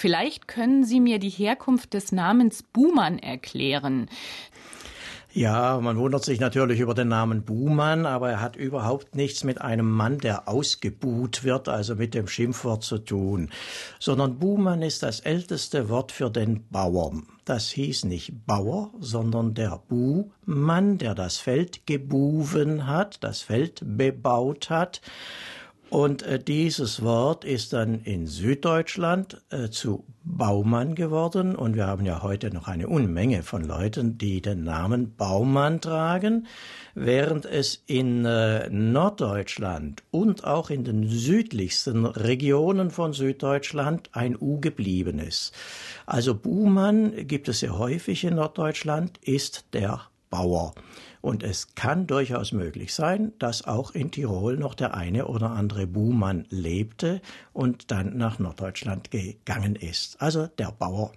Vielleicht können Sie mir die Herkunft des Namens Buhmann erklären. Ja, man wundert sich natürlich über den Namen Buhmann, aber er hat überhaupt nichts mit einem Mann, der ausgebuht wird, also mit dem Schimpfwort zu tun, sondern Buhmann ist das älteste Wort für den Bauern. Das hieß nicht Bauer, sondern der Buhmann, der das Feld gebuven hat, das Feld bebaut hat. Und äh, dieses Wort ist dann in Süddeutschland äh, zu Baumann geworden. Und wir haben ja heute noch eine Unmenge von Leuten, die den Namen Baumann tragen, während es in äh, Norddeutschland und auch in den südlichsten Regionen von Süddeutschland ein U geblieben ist. Also Buhmann gibt es sehr häufig in Norddeutschland, ist der Bauer. Und es kann durchaus möglich sein, dass auch in Tirol noch der eine oder andere Buhmann lebte und dann nach Norddeutschland gegangen ist. Also der Bauer.